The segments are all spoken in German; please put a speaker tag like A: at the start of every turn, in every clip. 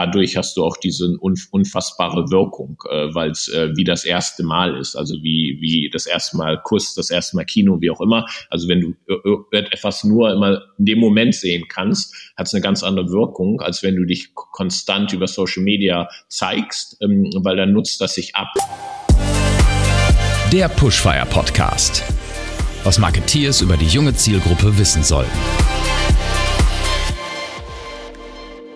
A: dadurch hast du auch diese unfassbare Wirkung, äh, weil es äh, wie das erste Mal ist, also wie, wie das erste Mal Kuss, das erste Mal Kino, wie auch immer. Also wenn du äh, äh etwas nur immer in dem Moment sehen kannst, hat es eine ganz andere Wirkung, als wenn du dich konstant über Social Media zeigst, ähm, weil dann nutzt das sich ab.
B: Der Pushfire Podcast. Was Marketeers über die junge Zielgruppe wissen sollten.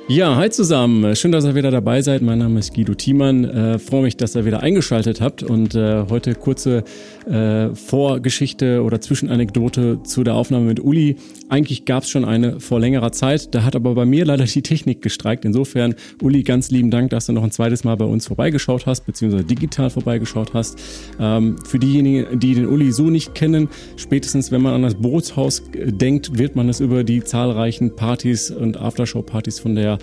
C: Ja, hi zusammen. Schön, dass ihr wieder dabei seid. Mein Name ist Guido Thiemann. Äh, freue mich, dass ihr wieder eingeschaltet habt und äh, heute kurze äh, Vorgeschichte oder Zwischenanekdote zu der Aufnahme mit Uli. Eigentlich gab es schon eine vor längerer Zeit, da hat aber bei mir leider die Technik gestreikt. Insofern, Uli, ganz lieben Dank, dass du noch ein zweites Mal bei uns vorbeigeschaut hast, beziehungsweise digital vorbeigeschaut hast. Ähm, für diejenigen, die den Uli so nicht kennen, spätestens wenn man an das Bootshaus denkt, wird man es über die zahlreichen Partys und Aftershow-Partys von der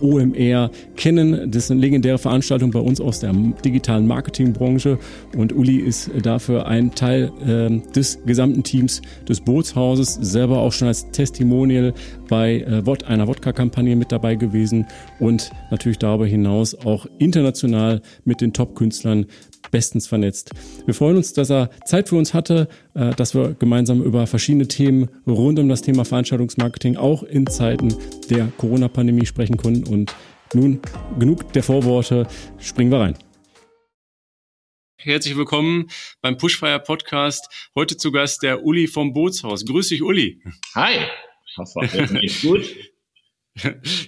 C: äh, OMR kennen. Das sind legendäre Veranstaltungen bei uns aus der digitalen Marketingbranche und Uli ist dafür ein Teil äh, des gesamten Teams des Bootshauses, selber auch schon als Testimonial bei äh, einer Wodka-Kampagne mit dabei gewesen und natürlich darüber hinaus auch international mit den Top-Künstlern bestens vernetzt. Wir freuen uns, dass er Zeit für uns hatte, äh, dass wir gemeinsam über verschiedene Themen rund um das Thema Veranstaltungsmarketing auch in Zeiten der Corona-Pandemie sprechen konnten. Und nun genug der Vorworte, springen wir rein. Herzlich willkommen beim Pushfire Podcast. Heute zu Gast der Uli vom Bootshaus. Grüß dich, Uli.
A: Hi. Ich hoffe, geht's gut.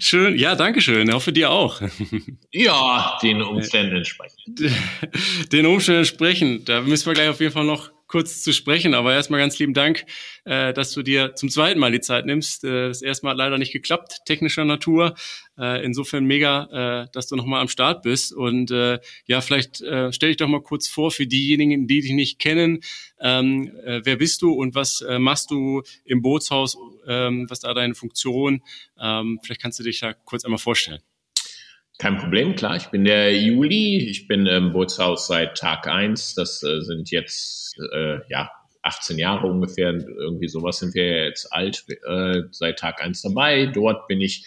C: Schön, ja, danke schön. Ich hoffe dir auch.
A: Ja, den Umständen entsprechend.
C: Den Umständen entsprechend. Da müssen wir gleich auf jeden Fall noch kurz zu sprechen. Aber erstmal ganz lieben Dank, äh, dass du dir zum zweiten Mal die Zeit nimmst. Äh, das erste Mal hat leider nicht geklappt, technischer Natur. Äh, insofern mega, äh, dass du nochmal am Start bist. Und äh, ja, vielleicht äh, stell dich doch mal kurz vor für diejenigen, die dich nicht kennen. Ähm, äh, wer bist du und was äh, machst du im Bootshaus? Ähm, was da deine Funktion? Ähm, vielleicht kannst du dich da kurz einmal vorstellen.
A: Kein Problem, klar. Ich bin der Juli. Ich bin im Bootshaus seit Tag eins. Das äh, sind jetzt äh, ja 18 Jahre ungefähr. Irgendwie sowas sind wir jetzt alt, äh, seit Tag eins dabei. Dort bin ich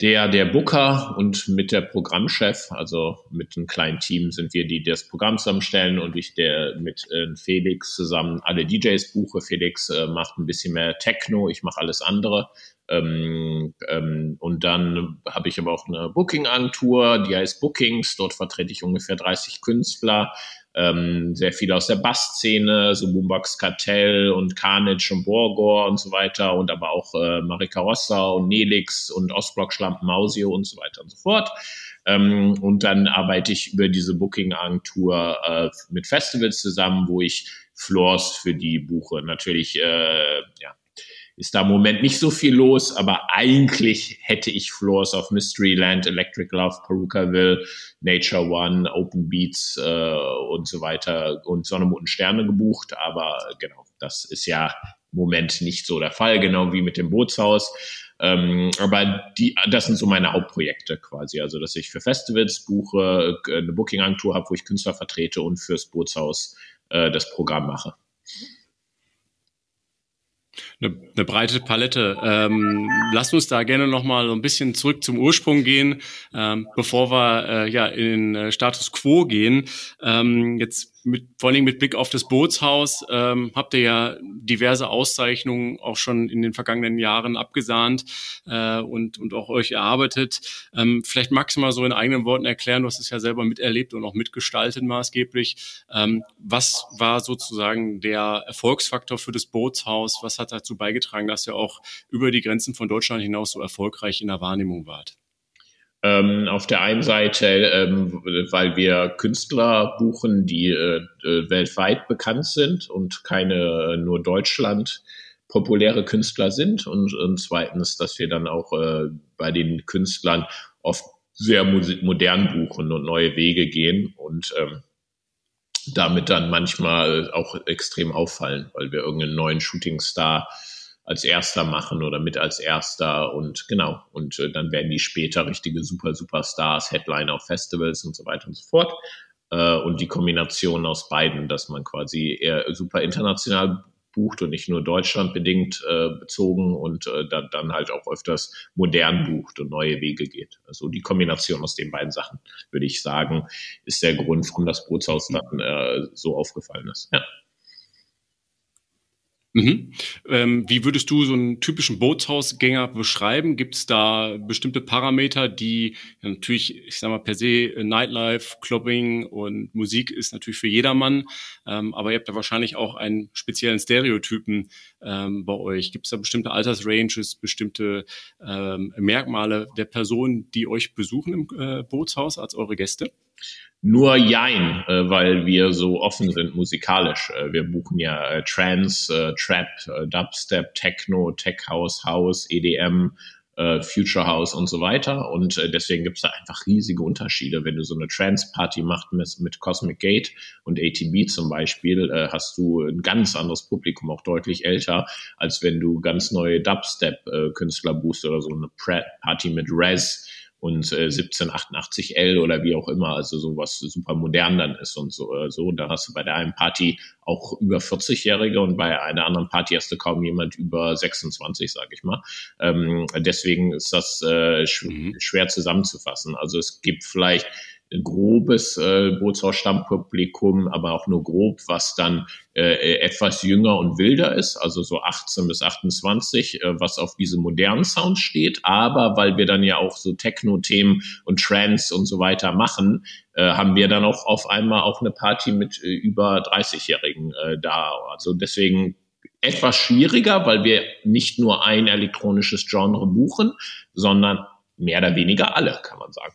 A: der, der Booker und mit der Programmchef, also mit einem kleinen Team sind wir, die das Programm zusammenstellen und ich der mit äh, Felix zusammen alle DJs buche. Felix äh, macht ein bisschen mehr Techno, ich mache alles andere. Ähm, ähm, und dann habe ich aber auch eine Booking-Agentur, die heißt Bookings. Dort vertrete ich ungefähr 30 Künstler, ähm, sehr viel aus der Bass-Szene, so Boombox Kartell und Carnage und Borgor und so weiter und aber auch äh, Marika Rossa und Nelix und Ostblock Schlampen Mausio und so weiter und so fort. Ähm, und dann arbeite ich über diese Booking-Agentur äh, mit Festivals zusammen, wo ich Floors für die buche. Natürlich, äh, ja, ist da im Moment nicht so viel los, aber eigentlich hätte ich Floors auf Mysteryland, Electric Love, Perukaville, Nature One, Open Beats äh, und so weiter und Sonne, Mond und Sterne gebucht. Aber genau, das ist ja im Moment nicht so der Fall, genau wie mit dem Bootshaus. Ähm, aber die, das sind so meine Hauptprojekte quasi. Also, dass ich für Festivals buche, eine Booking-Agentur habe, wo ich Künstler vertrete und fürs Bootshaus äh, das Programm mache
C: eine, eine breite Palette. Ähm, lasst uns da gerne nochmal so ein bisschen zurück zum Ursprung gehen, ähm, bevor wir äh, ja in den äh, Status Quo gehen. Ähm, jetzt mit, vor allen Dingen mit Blick auf das Bootshaus ähm, habt ihr ja diverse Auszeichnungen auch schon in den vergangenen Jahren abgesahnt äh, und, und auch euch erarbeitet. Ähm, vielleicht magst du mal so in eigenen Worten erklären, du hast es ja selber miterlebt und auch mitgestaltet maßgeblich. Ähm, was war sozusagen der Erfolgsfaktor für das Bootshaus? Was hat dazu beigetragen, dass ihr auch über die Grenzen von Deutschland hinaus so erfolgreich in der Wahrnehmung wart?
A: Ähm, auf der einen Seite, ähm, weil wir Künstler buchen, die äh, äh, weltweit bekannt sind und keine äh, nur Deutschland populäre Künstler sind. Und, und zweitens, dass wir dann auch äh, bei den Künstlern oft sehr modern buchen und neue Wege gehen und ähm, damit dann manchmal auch extrem auffallen, weil wir irgendeinen neuen Shootingstar als erster machen oder mit als erster und genau. Und äh, dann werden die später richtige super, Superstars, Headliner auf Festivals und so weiter und so fort. Äh, und die Kombination aus beiden, dass man quasi eher super international bucht und nicht nur Deutschland bedingt äh, bezogen und äh, dann, dann halt auch öfters modern bucht und neue Wege geht. Also die Kombination aus den beiden Sachen, würde ich sagen, ist der Grund, warum das Bootshaus dann äh, so aufgefallen ist. Ja.
C: Mhm. Ähm, wie würdest du so einen typischen Bootshausgänger beschreiben? Gibt es da bestimmte Parameter, die ja, natürlich, ich sag mal per se, Nightlife, Clubbing und Musik ist natürlich für jedermann, ähm, aber ihr habt da wahrscheinlich auch einen speziellen Stereotypen ähm, bei euch. Gibt es da bestimmte Altersranges, bestimmte ähm, Merkmale der Personen, die euch besuchen im äh, Bootshaus als eure Gäste?
A: Nur Jein, äh, weil wir so offen sind musikalisch. Äh, wir buchen ja äh, Trance, äh, Trap, äh, Dubstep, Techno, Tech House, House, EDM, äh, Future House und so weiter. Und äh, deswegen gibt's da einfach riesige Unterschiede. Wenn du so eine Trance-Party machst mit, mit Cosmic Gate und ATB zum Beispiel, äh, hast du ein ganz anderes Publikum, auch deutlich älter, als wenn du ganz neue Dubstep-Künstler äh, buchst oder so eine Party mit Rez und äh, 1788L oder wie auch immer, also sowas super modern dann ist und so. Äh, so. Da hast du bei der einen Party auch über 40-Jährige und bei einer anderen Party hast du kaum jemand über 26, sage ich mal. Ähm, deswegen ist das äh, sch mhm. schwer zusammenzufassen. Also es gibt vielleicht grobes äh, Bootshaus-Stammpublikum, aber auch nur grob, was dann äh, etwas jünger und wilder ist, also so 18 bis 28, äh, was auf diese modernen Sounds steht. Aber weil wir dann ja auch so Techno-Themen und Trance und so weiter machen, äh, haben wir dann auch auf einmal auch eine Party mit äh, über 30-Jährigen äh, da. Also deswegen etwas schwieriger, weil wir nicht nur ein elektronisches Genre buchen, sondern mehr oder weniger alle, kann man sagen.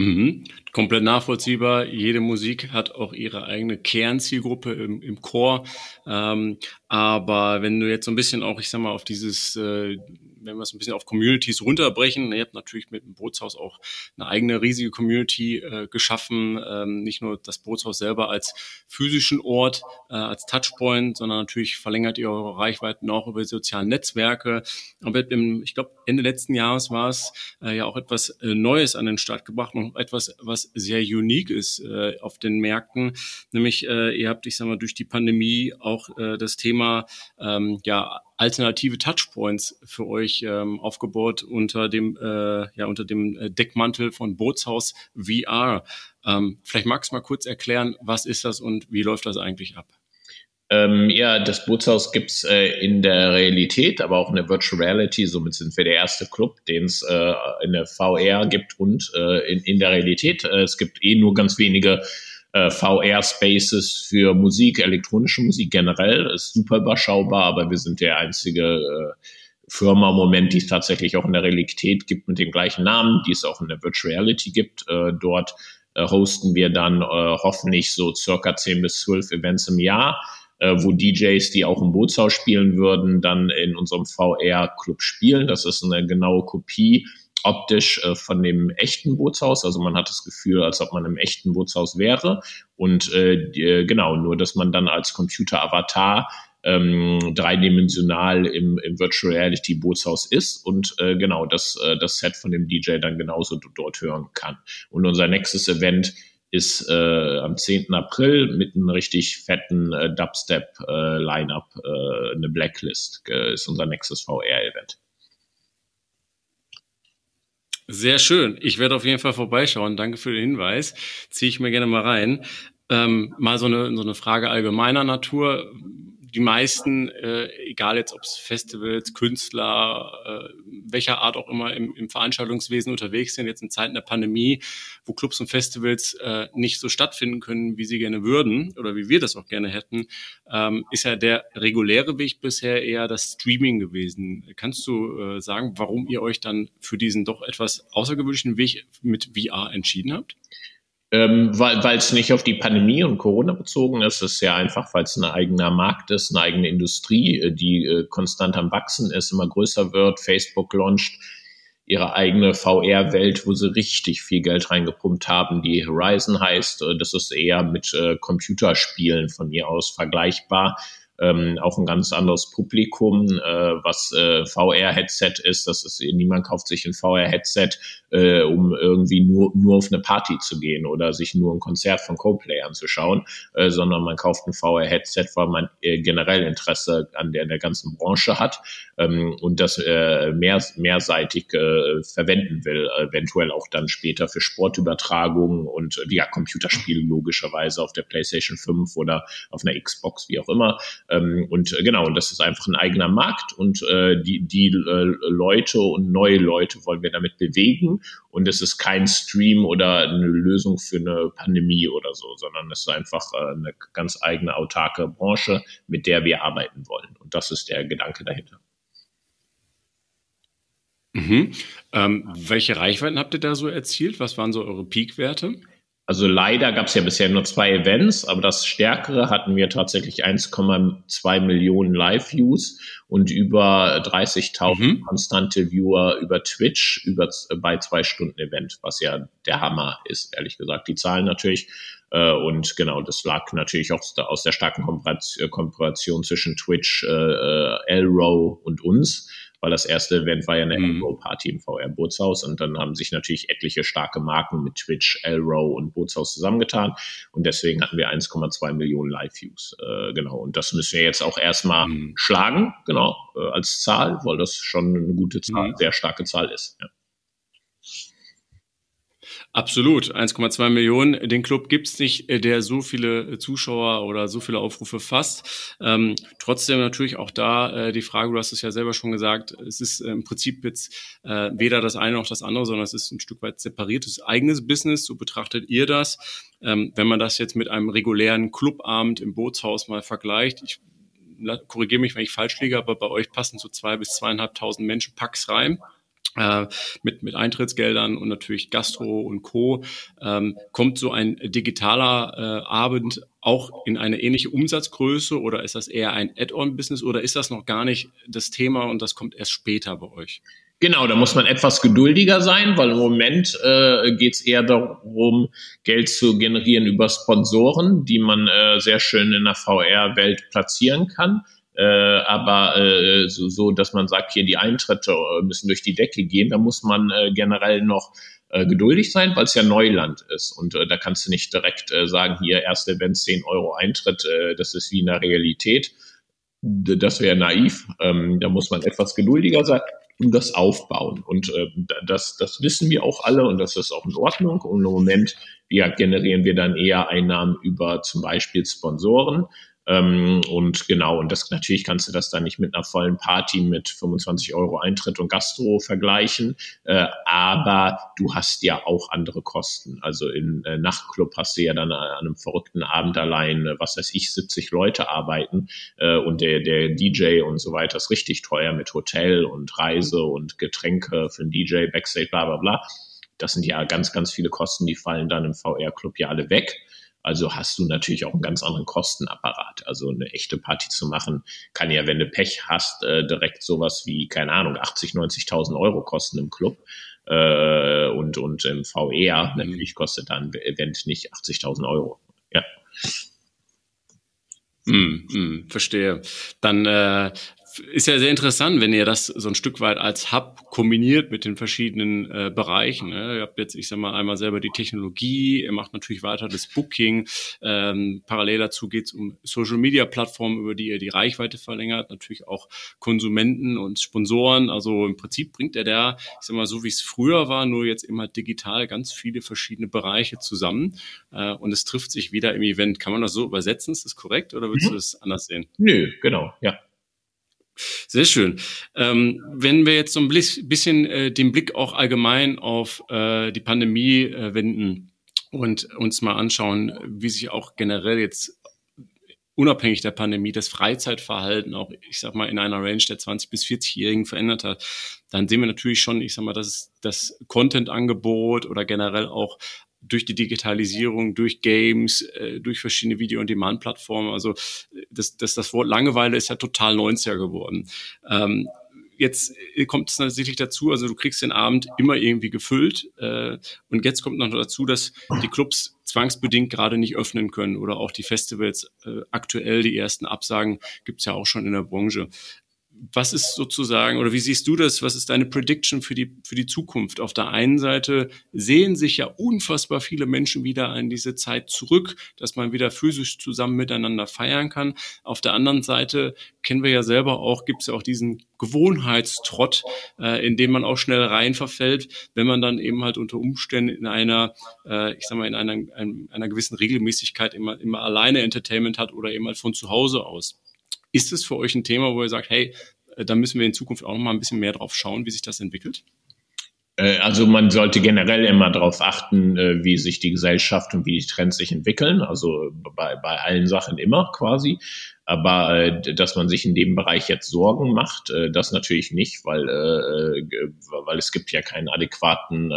C: Mhm. Komplett nachvollziehbar. Jede Musik hat auch ihre eigene Kernzielgruppe im, im Chor. Ähm, aber wenn du jetzt so ein bisschen auch, ich sag mal, auf dieses äh, wenn wir es ein bisschen auf Communities runterbrechen, ihr habt natürlich mit dem Bootshaus auch eine eigene riesige Community äh, geschaffen, ähm, nicht nur das Bootshaus selber als physischen Ort, äh, als Touchpoint, sondern natürlich verlängert ihr eure Reichweiten auch über die sozialen Netzwerke. Aber im, ich glaube, Ende letzten Jahres war es äh, ja auch etwas äh, Neues an den Start gebracht und etwas, was sehr unique ist äh, auf den Märkten, nämlich äh, ihr habt, ich sag mal, durch die Pandemie auch das Thema ähm, ja alternative Touchpoints für euch ähm, aufgebaut unter dem, äh, ja, unter dem äh, Deckmantel von Bootshaus VR. Ähm, vielleicht magst du mal kurz erklären, was ist das und wie läuft das eigentlich ab?
A: Ähm, ja, das Bootshaus gibt's äh, in der Realität, aber auch in der Virtual Reality. Somit sind wir der erste Club, den es äh, in der VR gibt und äh, in, in der Realität. Äh, es gibt eh nur ganz wenige äh, VR-Spaces für Musik, elektronische Musik generell. ist super überschaubar, aber wir sind der einzige äh, Firma im Moment, die es tatsächlich auch in der Realität gibt mit dem gleichen Namen, die es auch in der Virtual Reality gibt. Äh, dort äh, hosten wir dann äh, hoffentlich so circa 10 bis 12 Events im Jahr, äh, wo DJs, die auch im Bootshaus spielen würden, dann in unserem VR-Club spielen. Das ist eine genaue Kopie optisch äh, von dem echten Bootshaus. Also man hat das Gefühl, als ob man im echten Bootshaus wäre. Und äh, die, äh, genau, nur dass man dann als Computer-Avatar ähm, dreidimensional im, im Virtual Reality Bootshaus ist und äh, genau das, äh, das Set von dem DJ dann genauso dort hören kann. Und unser nächstes Event ist äh, am 10. April mit einem richtig fetten äh, Dubstep-Line-Up, äh, äh, eine Blacklist, äh, ist unser nächstes VR-Event.
C: Sehr schön. Ich werde auf jeden Fall vorbeischauen. Danke für den Hinweis. Ziehe ich mir gerne mal rein. Ähm, mal so eine, so eine Frage allgemeiner Natur die meisten, äh, egal jetzt ob es Festivals, Künstler, äh, welcher Art auch immer im, im Veranstaltungswesen unterwegs sind, jetzt in Zeiten der Pandemie, wo Clubs und Festivals äh, nicht so stattfinden können, wie sie gerne würden oder wie wir das auch gerne hätten, ähm, ist ja der reguläre Weg bisher eher das Streaming gewesen. Kannst du äh, sagen, warum ihr euch dann für diesen doch etwas außergewöhnlichen Weg mit VR entschieden habt?
A: Ähm, weil es nicht auf die Pandemie und Corona bezogen ist, ist ja einfach, weil es ein eigener Markt ist, eine eigene Industrie, äh, die äh, konstant am Wachsen ist, immer größer wird. Facebook launcht ihre eigene VR-Welt, wo sie richtig viel Geld reingepumpt haben, die Horizon heißt. Äh, das ist eher mit äh, Computerspielen von mir aus vergleichbar ähm, auch ein ganz anderes Publikum, äh, was äh, VR-Headset ist. Das ist, niemand kauft sich ein VR-Headset, äh, um irgendwie nur, nur auf eine Party zu gehen oder sich nur ein Konzert von Coldplay anzuschauen, äh, sondern man kauft ein VR-Headset, weil man äh, generell Interesse an der, der ganzen Branche hat ähm, und das äh, mehr, mehrseitig äh, verwenden will, eventuell auch dann später für Sportübertragungen und äh, ja, Computerspiele logischerweise auf der PlayStation 5 oder auf einer Xbox, wie auch immer. Ähm, und äh, genau, und das ist einfach ein eigener Markt und äh, die, die äh, Leute und neue Leute wollen wir damit bewegen. Und es ist kein Stream oder eine Lösung für eine Pandemie oder so, sondern es ist einfach äh, eine ganz eigene autarke Branche, mit der wir arbeiten wollen. Und das ist der Gedanke dahinter.
C: Mhm. Ähm, welche Reichweiten habt ihr da so erzielt? Was waren so eure Peak-Werte?
A: Also leider gab es ja bisher nur zwei Events, aber das Stärkere hatten wir tatsächlich 1,2 Millionen Live-Views und über 30.000 mhm. konstante Viewer über Twitch über, bei zwei Stunden Event, was ja der Hammer ist, ehrlich gesagt. Die Zahlen natürlich. Äh, und genau, das lag natürlich auch aus der starken Kooperation zwischen Twitch, äh, äh Elrow und uns weil das erste Event war ja eine mhm. Elrow-Party im VR-Bootshaus und dann haben sich natürlich etliche starke Marken mit Twitch, Elrow und Bootshaus zusammengetan und deswegen hatten wir 1,2 Millionen Live-Views, äh, genau. Und das müssen wir jetzt auch erstmal mhm. schlagen, genau, äh, als Zahl, weil das schon eine gute Zahl, mhm. sehr starke Zahl ist. Ja.
C: Absolut. 1,2 Millionen. Den Club gibt's nicht, äh, der so viele Zuschauer oder so viele Aufrufe fasst. Ähm, trotzdem natürlich auch da äh, die Frage, du hast es ja selber schon gesagt, es ist äh, im Prinzip jetzt äh, weder das eine noch das andere, sondern es ist ein Stück weit separiertes eigenes Business. So betrachtet ihr das. Ähm, wenn man das jetzt mit einem regulären Clubabend im Bootshaus mal vergleicht, ich korrigiere mich, wenn ich falsch liege, aber bei euch passen so zwei bis zweieinhalbtausend Menschen Packs rein äh, mit, mit Eintrittsgeldern und natürlich Gastro und Co. Ähm, kommt so ein digitaler äh, Abend auch in eine ähnliche Umsatzgröße oder ist das eher ein Add-on-Business oder ist das noch gar nicht das Thema und das kommt erst später bei euch?
A: Genau, da muss man etwas geduldiger sein, weil im Moment äh, geht es eher darum, Geld zu generieren über Sponsoren, die man äh, sehr schön in der VR-Welt platzieren kann äh, aber äh, so, so, dass man sagt, hier die Eintritte äh, müssen durch die Decke gehen, da muss man äh, generell noch äh, geduldig sein, weil es ja Neuland ist. Und äh, da kannst du nicht direkt äh, sagen, hier erste Event 10 Euro Eintritt, äh, das ist wie in der Realität. Das wäre naiv. Ähm, da muss man etwas geduldiger sein und das aufbauen. Und äh, das, das wissen wir auch alle und das ist auch in Ordnung. Und im Moment ja, generieren wir dann eher Einnahmen über zum Beispiel Sponsoren. Ähm, und genau, und das natürlich kannst du das dann nicht mit einer vollen Party mit 25 Euro Eintritt und Gastro vergleichen, äh, aber du hast ja auch andere Kosten. Also im äh, Nachtclub hast du ja dann an einem verrückten Abend allein, äh, was weiß ich, 70 Leute arbeiten äh, und der, der DJ und so weiter ist richtig teuer mit Hotel und Reise und Getränke für den DJ, Backstage, bla bla bla. Das sind ja ganz, ganz viele Kosten, die fallen dann im VR-Club ja alle weg. Also hast du natürlich auch einen ganz anderen Kostenapparat. Also eine echte Party zu machen, kann ja, wenn du Pech hast, äh, direkt sowas wie, keine Ahnung, 80, 90.000 Euro kosten im Club. Äh, und, und im VR mhm. natürlich kostet dann Event nicht 80.000 Euro. Ja.
C: Mm, mm, verstehe. Dann äh, ist ja sehr interessant, wenn ihr das so ein Stück weit als Hub kombiniert mit den verschiedenen äh, Bereichen. Ne? Ihr habt jetzt, ich sag mal, einmal selber die Technologie, ihr macht natürlich weiter das Booking. Ähm, parallel dazu geht es um Social Media Plattformen, über die ihr die Reichweite verlängert, natürlich auch Konsumenten und Sponsoren. Also im Prinzip bringt er da, ich sag mal, so wie es früher war, nur jetzt immer digital ganz viele verschiedene Bereiche zusammen. Äh, und es trifft sich wieder im Event. Kann man das so übersetzen? Ist das korrekt oder würdest mhm. du das anders sehen?
A: Nö, genau, ja.
C: Sehr schön. Ähm, wenn wir jetzt so ein bisschen äh, den Blick auch allgemein auf äh, die Pandemie äh, wenden und uns mal anschauen, wie sich auch generell jetzt unabhängig der Pandemie das Freizeitverhalten auch, ich sag mal, in einer Range der 20 bis 40-Jährigen verändert hat, dann sehen wir natürlich schon, ich sag mal, dass das Content-Angebot oder generell auch durch die Digitalisierung, durch Games, äh, durch verschiedene Video-on-Demand-Plattformen. Also das, das, das Wort Langeweile ist ja total 90er geworden. Ähm, jetzt kommt es tatsächlich dazu, also du kriegst den Abend immer irgendwie gefüllt. Äh, und jetzt kommt noch dazu, dass die Clubs zwangsbedingt gerade nicht öffnen können oder auch die Festivals äh, aktuell die ersten Absagen gibt's ja auch schon in der Branche was ist sozusagen, oder wie siehst du das? Was ist deine Prediction für die, für die Zukunft? Auf der einen Seite sehen sich ja unfassbar viele Menschen wieder an diese Zeit zurück, dass man wieder physisch zusammen miteinander feiern kann. Auf der anderen Seite kennen wir ja selber auch, gibt es ja auch diesen Gewohnheitstrott, äh, in dem man auch schnell rein verfällt, wenn man dann eben halt unter Umständen in einer, äh, ich sag mal, in einer, einer gewissen Regelmäßigkeit immer, immer alleine Entertainment hat oder eben halt von zu Hause aus. Ist es für euch ein Thema, wo ihr sagt, hey, äh, da müssen wir in Zukunft auch noch mal ein bisschen mehr drauf schauen, wie sich das entwickelt?
A: Äh, also man sollte generell immer darauf achten, äh, wie sich die Gesellschaft und wie die Trends sich entwickeln. Also bei, bei allen Sachen immer quasi. Aber äh, dass man sich in dem Bereich jetzt Sorgen macht, das natürlich nicht, weil, weil es gibt ja keinen adäquaten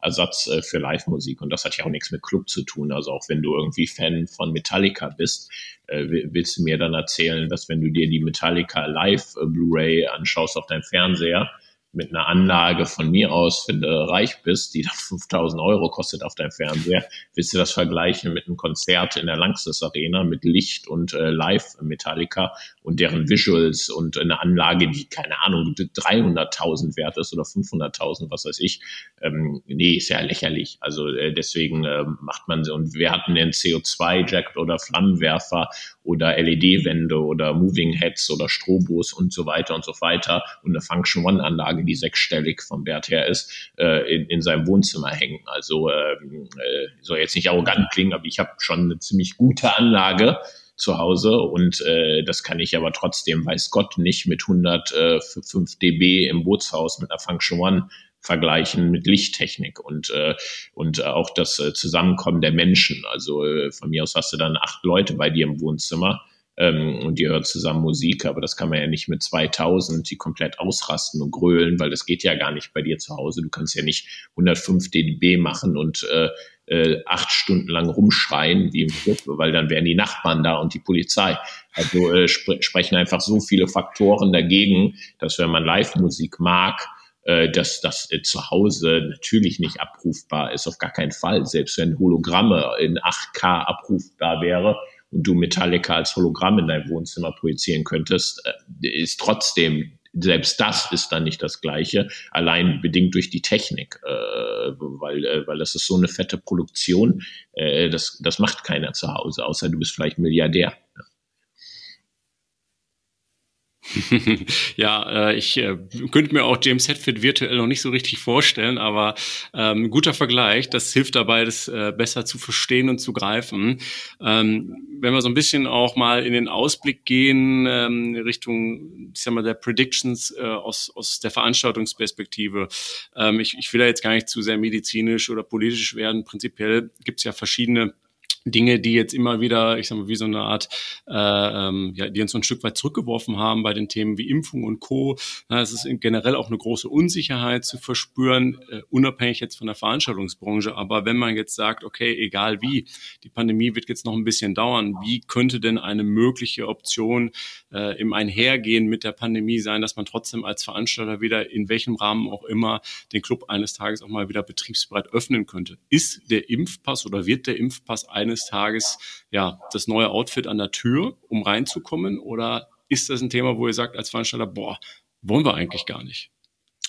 A: Ersatz für Live-Musik. Und das hat ja auch nichts mit Club zu tun. Also auch wenn du irgendwie Fan von Metallica bist, willst du mir dann erzählen, dass wenn du dir die Metallica Live Blu-ray anschaust auf deinem Fernseher, mit einer Anlage von mir aus, wenn du reich bist, die dann 5000 Euro kostet auf deinem Fernseher, willst du das vergleichen mit einem Konzert in der Langsys Arena mit Licht und äh, Live Metallica und deren Visuals und eine Anlage, die, keine Ahnung, 300.000 wert ist oder 500.000, was weiß ich. Ähm, nee, ist ja lächerlich. Also äh, deswegen äh, macht man sie. Und wir hatten den CO2-Jacket oder Flammenwerfer oder LED-Wände oder Moving Heads oder Strobos und so weiter und so weiter und eine Function One-Anlage, die sechsstellig vom Wert her ist, äh, in, in seinem Wohnzimmer hängen. Also ähm, äh, soll jetzt nicht arrogant klingen, aber ich habe schon eine ziemlich gute Anlage zu Hause und äh, das kann ich aber trotzdem, weiß Gott, nicht mit 105 dB im Bootshaus mit einer Function One vergleichen mit Lichttechnik und äh, und auch das äh, Zusammenkommen der Menschen. Also äh, von mir aus hast du dann acht Leute bei dir im Wohnzimmer ähm, und die hören zusammen Musik, aber das kann man ja nicht mit 2000, die komplett ausrasten und grölen, weil das geht ja gar nicht bei dir zu Hause. Du kannst ja nicht 105 dB machen und äh, äh, acht Stunden lang rumschreien wie im Club, weil dann wären die Nachbarn da und die Polizei. Also äh, sp sprechen einfach so viele Faktoren dagegen, dass wenn man Live-Musik mag, äh, dass das äh, zu Hause natürlich nicht abrufbar ist, auf gar keinen Fall. Selbst wenn Hologramme in 8K abrufbar wäre und du Metallica als Hologramm in dein Wohnzimmer projizieren könntest, äh, ist trotzdem selbst das ist dann nicht das Gleiche, allein bedingt durch die Technik, äh, weil, weil das ist so eine fette Produktion, das, das macht keiner zu Hause, außer du bist vielleicht Milliardär.
C: ja, äh, ich äh, könnte mir auch James Hetfield virtuell noch nicht so richtig vorstellen, aber ähm, guter Vergleich. Das hilft dabei, das äh, besser zu verstehen und zu greifen. Ähm, wenn wir so ein bisschen auch mal in den Ausblick gehen ähm, Richtung, ich sag mal, der Predictions äh, aus, aus der Veranstaltungsperspektive. Ähm, ich, ich will da jetzt gar nicht zu sehr medizinisch oder politisch werden. Prinzipiell gibt es ja verschiedene Dinge, die jetzt immer wieder, ich sag mal, wie so eine Art, äh, ähm, ja, die uns so ein Stück weit zurückgeworfen haben bei den Themen wie Impfung und Co. es ist generell auch eine große Unsicherheit zu verspüren, äh, unabhängig jetzt von der Veranstaltungsbranche. Aber wenn man jetzt sagt, okay, egal wie, die Pandemie wird jetzt noch ein bisschen dauern, wie könnte denn eine mögliche Option äh, im Einhergehen mit der Pandemie sein, dass man trotzdem als Veranstalter wieder in welchem Rahmen auch immer den Club eines Tages auch mal wieder betriebsbereit öffnen könnte? Ist der Impfpass oder wird der Impfpass eines eines Tages ja das neue Outfit an der Tür, um reinzukommen? Oder ist das ein Thema, wo ihr sagt als Veranstalter, boah, wollen wir eigentlich gar nicht?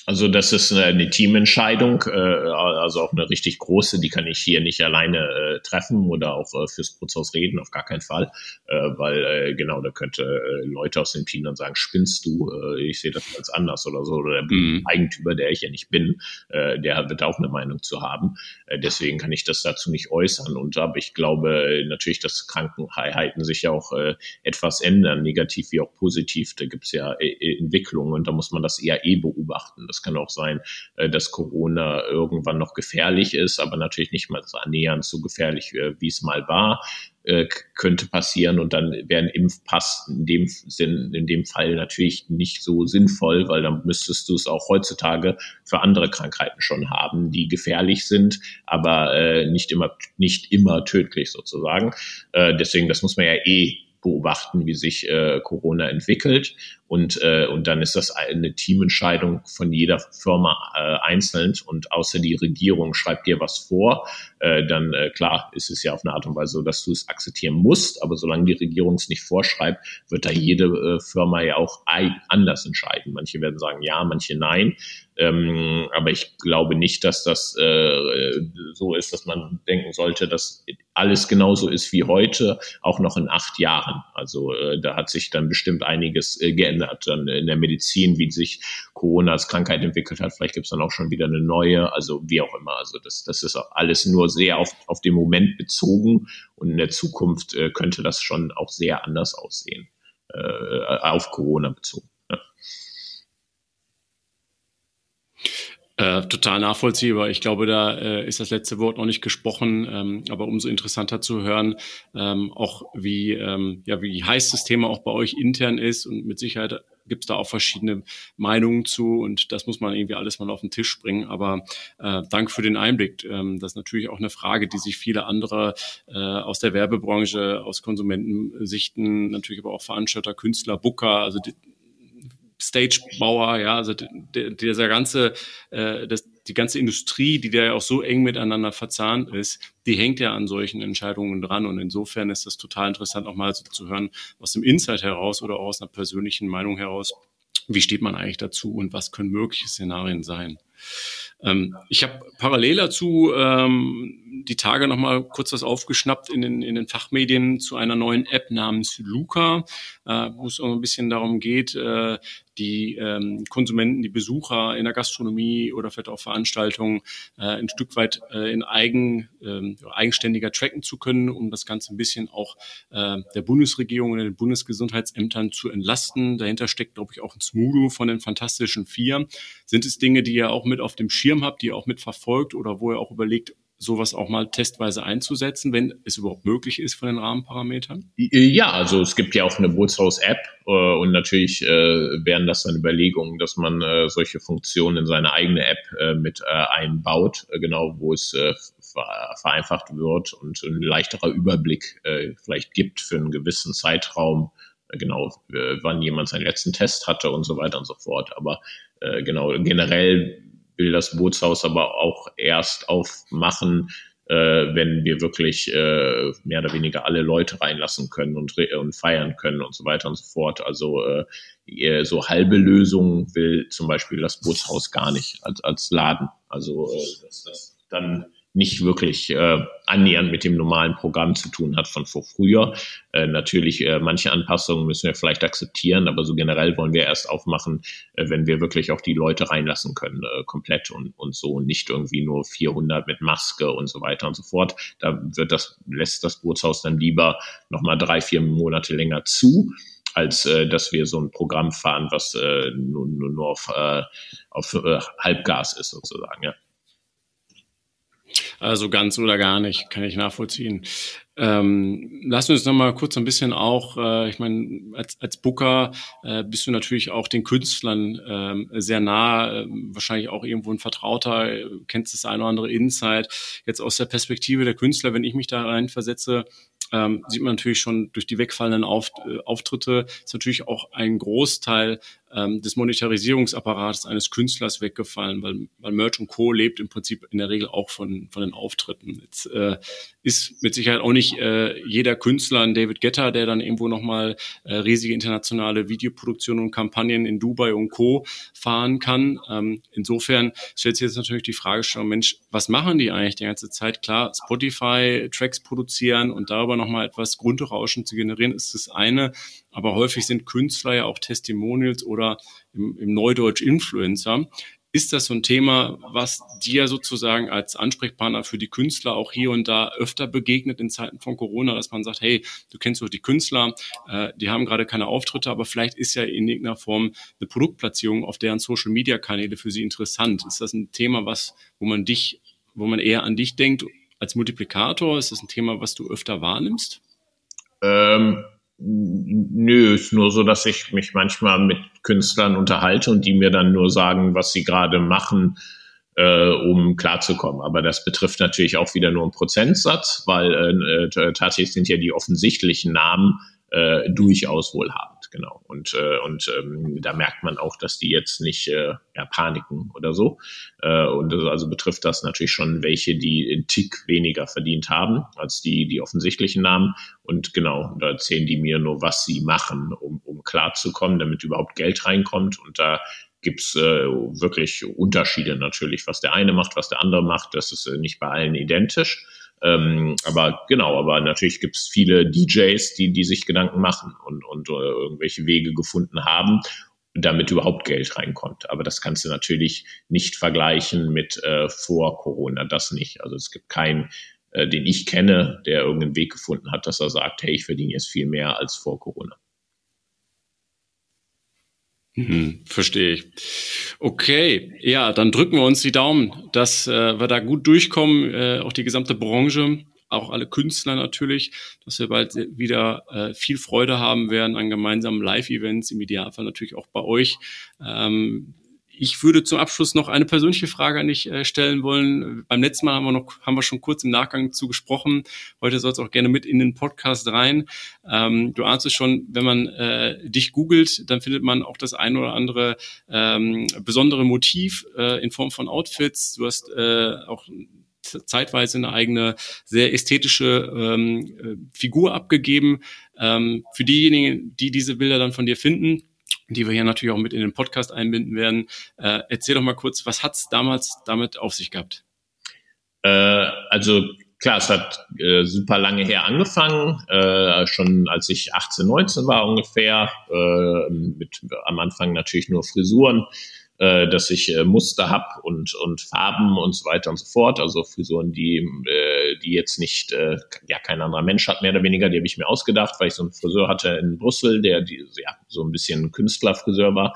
A: Also das ist eine Teamentscheidung, äh, also auch eine richtig große, die kann ich hier nicht alleine äh, treffen oder auch äh, fürs Putzhaus reden, auf gar keinen Fall, weil genau, da könnte Leute aus dem Team dann sagen, spinnst du, ich sehe das ganz anders oder so, oder der mhm. Eigentümer, der ich ja nicht bin, der wird auch eine Meinung zu haben. Deswegen kann ich das dazu nicht äußern und aber ich glaube natürlich, dass Krankenheiten sich ja auch etwas ändern, negativ wie auch positiv. Da gibt es ja Entwicklungen und da muss man das eher eh beobachten. Das es kann auch sein, äh, dass Corona irgendwann noch gefährlich ist, aber natürlich nicht mal so annähernd so gefährlich, äh, wie es mal war äh, könnte passieren und dann wäre ein Impfpass in dem Sinn, in dem Fall natürlich nicht so sinnvoll, weil dann müsstest du es auch heutzutage für andere Krankheiten schon haben, die gefährlich sind, aber nicht immer nicht immer tödlich sozusagen. Deswegen, das muss man ja eh beobachten, wie sich äh, Corona entwickelt. Und, äh, und dann ist das eine Teamentscheidung von jeder Firma äh, einzeln. Und außer die Regierung schreibt dir was vor, äh, dann äh, klar ist es ja auf eine Art und Weise so, dass du es akzeptieren musst. Aber solange die Regierung es nicht vorschreibt, wird da jede äh, Firma ja auch anders entscheiden. Manche werden sagen ja, manche nein. Ähm, aber ich glaube nicht, dass das äh, so ist, dass man denken sollte, dass alles genauso ist wie heute, auch noch in acht Jahren. Also äh, da hat sich dann bestimmt einiges äh, geändert dann in der Medizin, wie sich Corona als Krankheit entwickelt hat. Vielleicht gibt es dann auch schon wieder eine neue, also wie auch immer. Also das, das ist alles nur sehr auf, auf den Moment bezogen und in der Zukunft äh, könnte das schon auch sehr anders aussehen, äh, auf Corona bezogen.
C: Äh, total nachvollziehbar. Ich glaube, da äh, ist das letzte Wort noch nicht gesprochen, ähm, aber umso interessanter zu hören, ähm, auch wie, ähm, ja, wie heiß das Thema auch bei euch intern ist und mit Sicherheit gibt es da auch verschiedene Meinungen zu und das muss man irgendwie alles mal auf den Tisch bringen. Aber äh, danke für den Einblick. Ähm, das ist natürlich auch eine Frage, die sich viele andere äh, aus der Werbebranche, aus Konsumentensichten, natürlich aber auch Veranstalter, Künstler, Booker, also die, Stage-Bauer, ja, also dieser ganze, äh, das, die ganze Industrie, die da ja auch so eng miteinander verzahnt ist, die hängt ja an solchen Entscheidungen dran. Und insofern ist das total interessant, auch mal so zu hören, aus dem Insight heraus oder aus einer persönlichen Meinung heraus, wie steht man eigentlich dazu und was können mögliche Szenarien sein. Ähm, ich habe parallel dazu ähm, die Tage noch mal kurz was aufgeschnappt in den, in den Fachmedien zu einer neuen App namens Luca, äh, wo es auch ein bisschen darum geht, äh, die ähm, Konsumenten, die Besucher in der Gastronomie oder vielleicht auch Veranstaltungen äh, ein Stück weit äh, in eigen, äh, eigenständiger tracken zu können, um das Ganze ein bisschen auch äh, der Bundesregierung und den Bundesgesundheitsämtern zu entlasten. Dahinter steckt, glaube ich, auch ein Smudo von den Fantastischen Vier. Sind es Dinge, die ihr auch mit auf dem Schirm habt, die ihr auch mit verfolgt oder wo ihr auch überlegt, sowas auch mal testweise einzusetzen, wenn es überhaupt möglich ist von den Rahmenparametern?
A: Ja, also es gibt ja auch eine Bootshaus-App äh, und natürlich äh, wären das dann Überlegungen, dass man äh, solche Funktionen in seine eigene App äh, mit äh, einbaut, äh, genau wo es vereinfacht wird und ein leichterer Überblick vielleicht gibt für einen gewissen Zeitraum, genau wann jemand seinen letzten Test hatte und so weiter und so fort. Aber genau generell will das Bootshaus aber auch erst aufmachen, äh, wenn wir wirklich äh, mehr oder weniger alle Leute reinlassen können und, und feiern können und so weiter und so fort. Also äh, so halbe Lösungen will zum Beispiel das Bootshaus gar nicht als, als Laden. Also äh, dass das dann nicht wirklich äh, annähernd mit dem normalen Programm zu tun hat von vor früher. Äh, natürlich, äh, manche Anpassungen müssen wir vielleicht akzeptieren, aber so generell wollen wir erst aufmachen, äh, wenn wir wirklich auch die Leute reinlassen können, äh, komplett und, und so und nicht irgendwie nur 400 mit Maske und so weiter und so fort. Da wird das, lässt das Bootshaus dann lieber nochmal drei, vier Monate länger zu als äh, dass wir so ein Programm fahren, was äh, nur, nur, auf, äh, auf äh, Halbgas ist sozusagen. Ja.
C: Also ganz oder gar nicht, kann ich nachvollziehen. Ähm, lass uns noch mal kurz ein bisschen auch, äh, ich meine, als, als Booker äh, bist du natürlich auch den Künstlern äh, sehr nah, äh, wahrscheinlich auch irgendwo ein Vertrauter, äh, kennst das eine oder andere Insight. Jetzt aus der Perspektive der Künstler, wenn ich mich da rein versetze, ähm, sieht man natürlich schon durch die wegfallenden Auf, äh, Auftritte, ist natürlich auch ein Großteil ähm, des Monetarisierungsapparates eines Künstlers weggefallen, weil, weil Merch und Co. lebt im Prinzip in der Regel auch von, von den Auftritten. Jetzt äh, ist mit Sicherheit auch nicht äh, jeder Künstler ein David Getter, der dann irgendwo nochmal äh, riesige internationale Videoproduktionen und Kampagnen in Dubai und Co. fahren kann. Ähm, insofern stellt sich jetzt natürlich die Frage schon, Mensch, was machen die eigentlich die ganze Zeit? Klar, Spotify Tracks produzieren und darüber nochmal etwas Grundrauschen zu generieren, ist das eine. Aber häufig sind Künstler ja auch Testimonials oder im, im Neudeutsch Influencer. Ist das so ein Thema, was dir sozusagen als Ansprechpartner für die Künstler auch hier und da öfter begegnet in Zeiten von Corona, dass man sagt, hey, du kennst doch die Künstler, äh, die haben gerade keine Auftritte, aber vielleicht ist ja in irgendeiner Form eine Produktplatzierung auf deren Social-Media-Kanäle für sie interessant. Ist das ein Thema, was, wo man dich, wo man eher an dich denkt als Multiplikator? Ist das ein Thema, was du öfter wahrnimmst?
A: Ähm, Nö, ist nur so, dass ich mich manchmal mit Künstlern unterhalte und die mir dann nur sagen, was sie gerade machen, äh, um klarzukommen. Aber das betrifft natürlich auch wieder nur einen Prozentsatz, weil äh, äh tatsächlich sind ja die offensichtlichen Namen äh, durchaus wohlhabend, genau. Und, äh, und ähm, da merkt man auch, dass die jetzt nicht äh, ja, paniken oder so. Äh, und also betrifft das natürlich schon welche, die einen Tick weniger verdient haben als die, die offensichtlichen Namen. Und genau, da erzählen die mir nur, was sie machen, um, um klarzukommen, damit überhaupt Geld reinkommt. Und da gibt's äh, wirklich Unterschiede natürlich, was der eine macht, was der andere macht. Das ist äh, nicht bei allen identisch. Ähm, aber genau, aber natürlich gibt es viele DJs, die, die sich Gedanken machen und, und äh, irgendwelche Wege gefunden haben, damit überhaupt Geld reinkommt. Aber das kannst du natürlich nicht vergleichen mit äh, vor Corona, das nicht. Also es gibt keinen, äh, den ich kenne, der irgendeinen Weg gefunden hat, dass er sagt, hey, ich verdiene jetzt viel mehr als vor Corona.
C: Mhm, verstehe ich. Okay, ja, dann drücken wir uns die Daumen, dass äh, wir da gut durchkommen, äh, auch die gesamte Branche, auch alle Künstler natürlich, dass wir bald wieder äh, viel Freude haben werden an gemeinsamen Live-Events, im Idealfall natürlich auch bei euch. Ähm, ich würde zum Abschluss noch eine persönliche Frage an dich äh, stellen wollen. Beim letzten Mal haben wir noch, haben wir schon kurz im Nachgang zu gesprochen. Heute soll es auch gerne mit in den Podcast rein. Ähm, du ahnst es schon, wenn man äh, dich googelt, dann findet man auch das ein oder andere ähm, besondere Motiv äh, in Form von Outfits. Du hast äh, auch zeitweise eine eigene, sehr ästhetische ähm, äh, Figur abgegeben. Ähm, für diejenigen, die diese Bilder dann von dir finden, die wir hier natürlich auch mit in den Podcast einbinden werden. Äh, erzähl doch mal kurz, was hat's damals damit auf sich gehabt?
A: Äh, also klar, es hat äh, super lange her angefangen, äh, schon als ich 18, 19 war ungefähr, äh, mit am Anfang natürlich nur Frisuren äh, dass ich äh, Muster hab und, und Farben und so weiter und so fort. Also Frisuren, die, äh, die jetzt nicht, äh, ja, kein anderer Mensch hat, mehr oder weniger, die habe ich mir ausgedacht, weil ich so einen Friseur hatte in Brüssel, der die, ja, so ein bisschen Künstlerfriseur war.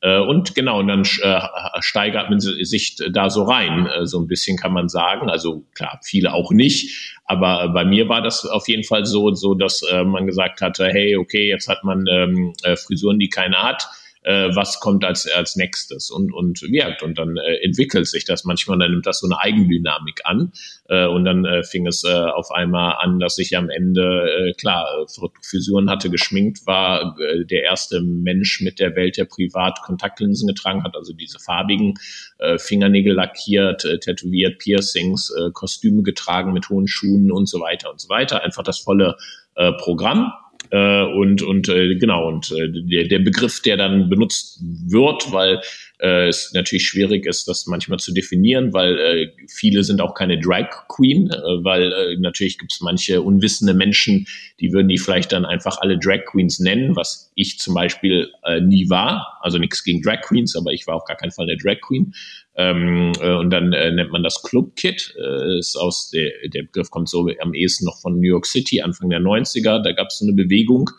A: Äh, und genau, und dann äh, steigert man sich da so rein, äh, so ein bisschen kann man sagen. Also klar, viele auch nicht. Aber bei mir war das auf jeden Fall so, so dass äh, man gesagt hatte, hey, okay, jetzt hat man ähm, äh, Frisuren, die keiner hat äh, was kommt als, als nächstes und, und wirkt. Und dann äh, entwickelt sich das manchmal, dann nimmt das so eine Eigendynamik an. Äh, und dann äh, fing es äh, auf einmal an, dass ich am Ende, äh, klar, Fusion hatte geschminkt, war äh, der erste Mensch mit der Welt, der privat Kontaktlinsen getragen hat, also diese farbigen äh, Fingernägel lackiert, äh, tätowiert, Piercings, äh, Kostüme getragen mit hohen Schuhen und so weiter und so weiter. Einfach das volle äh, Programm. Äh, und und äh, genau, und äh, der, der Begriff, der dann benutzt wird, weil äh, es natürlich schwierig ist, das manchmal zu definieren, weil äh, viele sind auch keine Drag Queen, äh, weil äh, natürlich gibt es manche unwissende Menschen, die würden die vielleicht dann einfach alle Drag Queens nennen, was ich zum Beispiel äh, nie war. Also nichts gegen Drag Queens, aber ich war auf gar keinen Fall eine Drag Queen. Ähm, äh, und dann äh, nennt man das Club Kit. Äh, ist aus der, der Begriff kommt so am ehesten noch von New York City, Anfang der 90er. Da gab es so eine Bewegung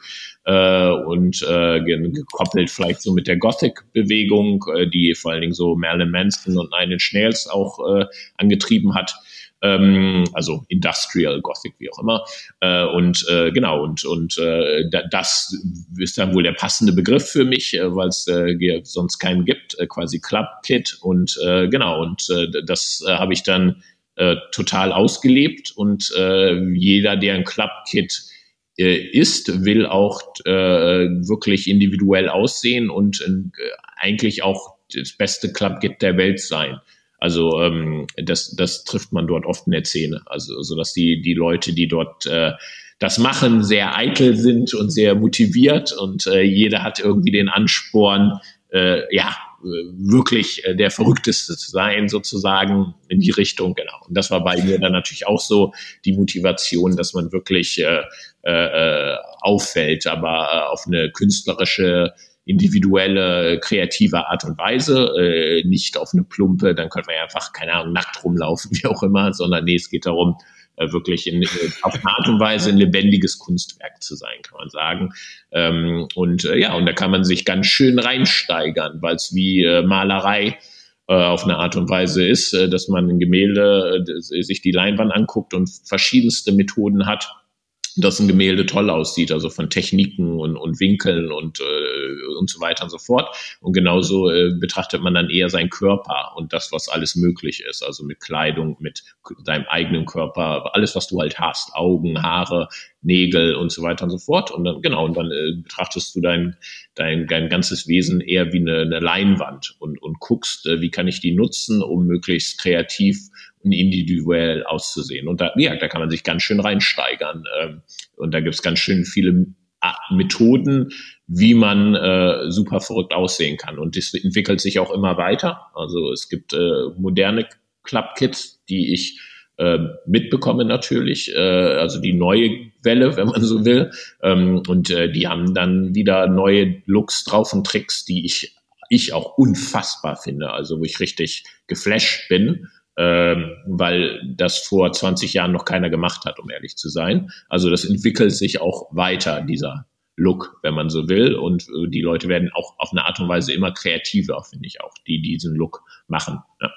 A: äh, und äh, gekoppelt vielleicht so mit der Gothic-Bewegung, äh, die vor allen Dingen so Marilyn Manson und Nine Inch Nails auch äh, angetrieben hat ähm, also Industrial Gothic, wie auch immer. Äh, und äh, genau, und, und äh, das ist dann wohl der passende Begriff für mich, äh, weil es äh, sonst keinen gibt, äh, quasi Club Kit. Und äh, genau, und äh, das äh, habe ich dann äh, total ausgelebt. Und äh, jeder, der ein Club Kit ist, will auch äh, wirklich individuell aussehen und äh, eigentlich auch das beste Club Kit der Welt sein. Also ähm, das, das trifft man dort oft in der Szene. Also so dass die die Leute, die dort äh, das machen, sehr eitel sind und sehr motiviert und äh, jeder hat irgendwie den Ansporn, äh, ja wirklich äh, der verrückteste zu sein, sozusagen in die Richtung. Genau. Und das war bei mir dann natürlich auch so die Motivation, dass man wirklich äh, äh, auffällt, aber äh, auf eine künstlerische individuelle, kreative Art und Weise, äh, nicht auf eine plumpe, dann könnte man ja einfach, keine Ahnung, nackt rumlaufen, wie auch immer, sondern nee, es geht darum, äh, wirklich in, äh, auf eine Art und Weise ein lebendiges Kunstwerk zu sein, kann man sagen. Ähm, und äh, ja, und da kann man sich ganz schön reinsteigern, weil es wie äh, Malerei äh, auf eine Art und Weise ist, äh, dass man ein Gemälde, äh, sich die Leinwand anguckt und verschiedenste Methoden hat, dass ein Gemälde toll aussieht, also von Techniken und, und Winkeln und, äh, und so weiter und so fort. Und genauso äh, betrachtet man dann eher seinen Körper und das, was alles möglich ist, also mit Kleidung, mit deinem eigenen Körper, alles, was du halt hast, Augen, Haare, Nägel und so weiter und so fort. Und dann, genau, und dann äh, betrachtest du dein, dein, dein ganzes Wesen eher wie eine, eine Leinwand und, und guckst, äh, wie kann ich die nutzen, um möglichst kreativ individuell auszusehen. Und da, ja, da kann man sich ganz schön reinsteigern. Ähm, und da gibt es ganz schön viele Methoden, wie man äh, super verrückt aussehen kann. Und das entwickelt sich auch immer weiter. Also es gibt äh, moderne Club-Kits, die ich äh, mitbekomme natürlich, äh, also die neue Welle, wenn man so will. Ähm, und äh, die haben dann wieder neue Looks drauf und Tricks, die ich, ich auch unfassbar finde, also wo ich richtig geflasht bin weil das vor 20 Jahren noch keiner gemacht hat, um ehrlich zu sein. Also das entwickelt sich auch weiter, dieser Look, wenn man so will. Und äh, die Leute werden auch auf eine Art und Weise immer kreativer, finde ich auch, die diesen Look machen. Ja.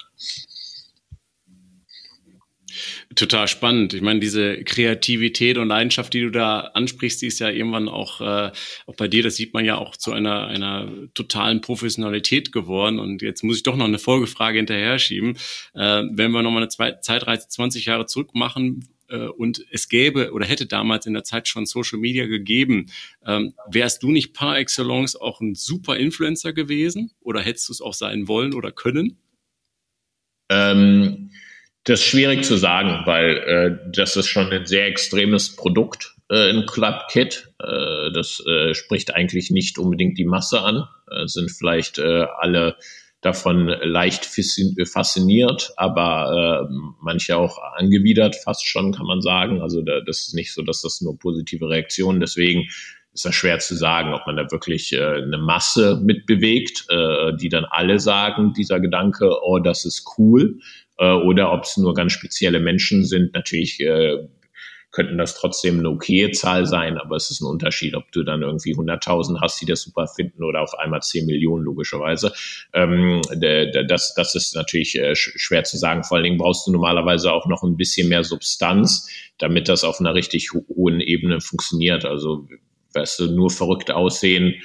C: Total spannend. Ich meine, diese Kreativität und Leidenschaft, die du da ansprichst, die ist ja irgendwann auch, äh, auch bei dir, das sieht man ja auch zu einer, einer totalen Professionalität geworden. Und jetzt muss ich doch noch eine Folgefrage hinterher schieben. Äh, wenn wir nochmal eine Zwei Zeitreise 20 Jahre zurück machen, äh, und es gäbe oder hätte damals in der Zeit schon Social Media gegeben, ähm, wärst du nicht par excellence auch ein super Influencer gewesen oder hättest du es auch sein wollen oder können?
A: Ähm, das ist schwierig zu sagen, weil äh, das ist schon ein sehr extremes Produkt, äh, ein Club Kit. Äh, das äh, spricht eigentlich nicht unbedingt die Masse an, äh, sind vielleicht äh, alle davon leicht fasziniert, aber äh, manche auch angewidert, fast schon kann man sagen. Also da, das ist nicht so, dass das nur positive Reaktionen. Deswegen ist das schwer zu sagen, ob man da wirklich äh, eine Masse mitbewegt, äh, die dann alle sagen, dieser Gedanke, oh, das ist cool äh, oder ob es nur ganz spezielle Menschen sind. Natürlich äh, könnten das trotzdem eine okaye Zahl sein, aber es ist ein Unterschied, ob du dann irgendwie 100.000 hast, die das super finden oder auf einmal 10 Millionen logischerweise. Ähm, das, das ist natürlich äh, schwer zu sagen. Vor allen Dingen brauchst du normalerweise auch noch ein bisschen mehr Substanz, damit das auf einer richtig hohen Ebene funktioniert. Also weißt du, nur verrückt aussehen,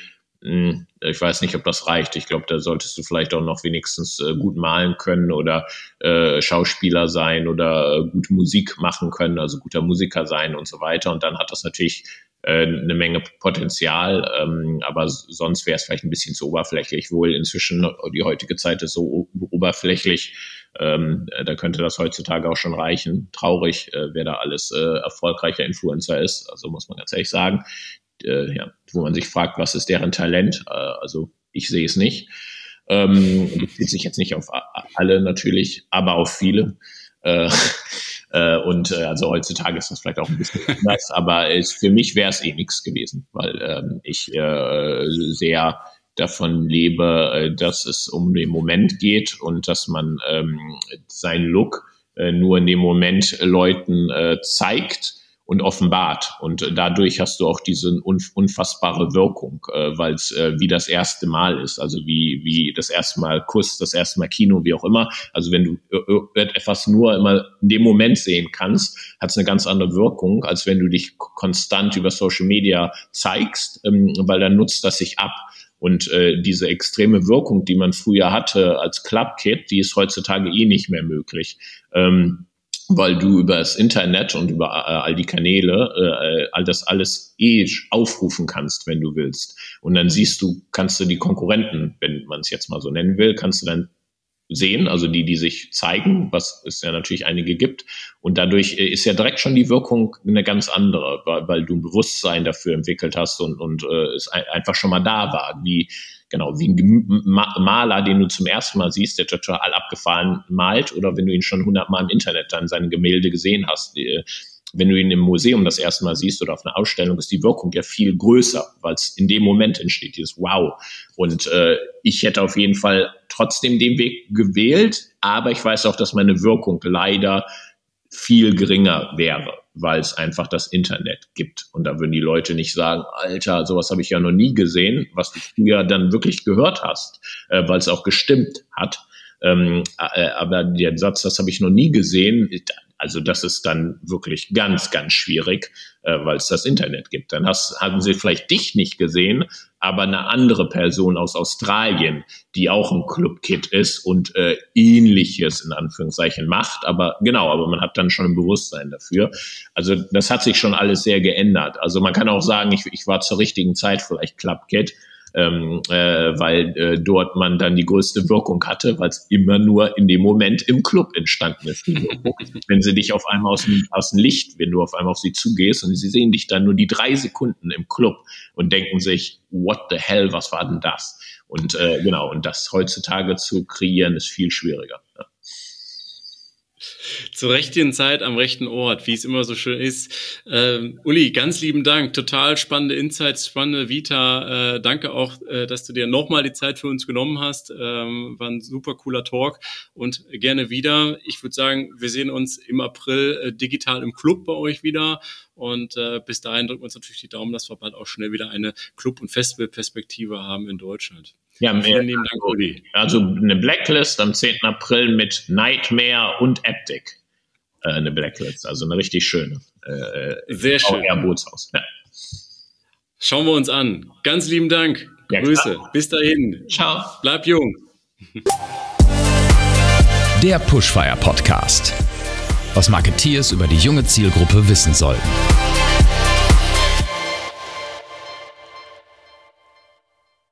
A: hm, ich weiß nicht, ob das reicht. Ich glaube, da solltest du vielleicht auch noch wenigstens äh, gut malen können oder äh, Schauspieler sein oder äh, gute Musik machen können, also guter Musiker sein und so weiter. Und dann hat das natürlich eine Menge Potenzial, ähm, aber sonst wäre es vielleicht ein bisschen zu oberflächlich. Wohl inzwischen die heutige Zeit ist so oberflächlich, ähm, da könnte das heutzutage auch schon reichen. Traurig, wer da alles erfolgreicher Influencer ist, also muss man ganz ehrlich sagen äh, ja, wo man sich fragt, was ist deren Talent? Äh, also ich sehe es nicht. Ähm, bezieht sich jetzt nicht auf alle natürlich, aber auf viele. Äh, äh, und äh, also heutzutage ist das vielleicht auch ein bisschen anders, aber es, für mich wäre es eh nichts gewesen, weil ähm, ich äh, sehr davon lebe, äh, dass es um den Moment geht und dass man ähm, seinen Look äh, nur in dem Moment Leuten äh, zeigt und offenbart. Und dadurch hast du auch diese unfassbare Wirkung, äh, weil es äh, wie das erste Mal ist, also wie, wie das erste Mal Kuss, das erste Mal Kino, wie auch immer. Also wenn du äh, äh etwas nur immer in dem Moment sehen kannst, hat es eine ganz andere Wirkung, als wenn du dich konstant über Social Media zeigst, ähm, weil dann nutzt das sich ab. Und äh, diese extreme Wirkung, die man früher hatte als Club-Kid, die ist heutzutage eh nicht mehr möglich. Ähm, weil du über das Internet und über äh, all die Kanäle äh, all das alles eh aufrufen kannst, wenn du willst. Und dann siehst du, kannst du die Konkurrenten, wenn man es jetzt mal so nennen will, kannst du dann sehen, also die, die sich zeigen, was es ja natürlich einige gibt. Und dadurch äh, ist ja direkt schon die Wirkung eine ganz andere, weil, weil du ein Bewusstsein dafür entwickelt hast und, und äh, es einfach schon mal da war, wie genau, wie ein Maler, den du zum ersten Mal siehst, der total abgefahren malt, oder wenn du ihn schon hundertmal im Internet dann seine Gemälde gesehen hast. Wenn du ihn im Museum das erste Mal siehst oder auf einer Ausstellung, ist die Wirkung ja viel größer, weil es in dem Moment entsteht, dieses Wow. Und äh, ich hätte auf jeden Fall trotzdem den Weg gewählt, aber ich weiß auch, dass meine Wirkung leider viel geringer wäre weil es einfach das Internet gibt. Und da würden die Leute nicht sagen, Alter, sowas habe ich ja noch nie gesehen, was du früher dann wirklich gehört hast, äh, weil es auch gestimmt hat. Ähm, äh, aber der Satz, das habe ich noch nie gesehen, Also das ist dann wirklich ganz, ganz schwierig, äh, weil es das Internet gibt. Dann hast, haben sie vielleicht dich nicht gesehen, aber eine andere Person aus Australien, die auch ein Clubkit ist und äh, ähnliches in Anführungszeichen macht. Aber genau, aber man hat dann schon ein Bewusstsein dafür. Also das hat sich schon alles sehr geändert. Also man kann auch sagen, ich, ich war zur richtigen Zeit vielleicht Clubkit ähm, äh, weil äh, dort man dann die größte Wirkung hatte, weil es immer nur in dem Moment im Club entstanden ist. wenn sie dich auf einmal aus dem, aus dem Licht, wenn du auf einmal auf sie zugehst und sie sehen dich dann nur die drei Sekunden im Club und denken sich, what the hell, was war denn das? Und äh, genau, und das heutzutage zu kreieren, ist viel schwieriger.
C: Zur rechten Zeit am rechten Ort, wie es immer so schön ist. Ähm, Uli, ganz lieben Dank. Total spannende Insights, spannende Vita. Äh, danke auch, äh, dass du dir nochmal die Zeit für uns genommen hast. Ähm, war ein super cooler Talk und gerne wieder. Ich würde sagen, wir sehen uns im April äh, digital im Club bei euch wieder. Und äh, bis dahin drücken wir uns natürlich die Daumen, dass wir bald auch schnell wieder eine Club- und Festivalperspektive haben in Deutschland.
A: Ja, vielen lieben Dank, Uli. Also eine Blacklist am 10. April mit Nightmare und Eptic. Äh, eine Blacklist, also eine richtig schöne.
C: Äh, Sehr schön.
A: Bootshaus. Ja.
C: Schauen wir uns an. Ganz lieben Dank. Ja, Grüße. Klar. Bis dahin.
A: Ciao.
C: Bleib jung.
B: Der Pushfire Podcast. Was Marketeers über die junge Zielgruppe wissen sollten.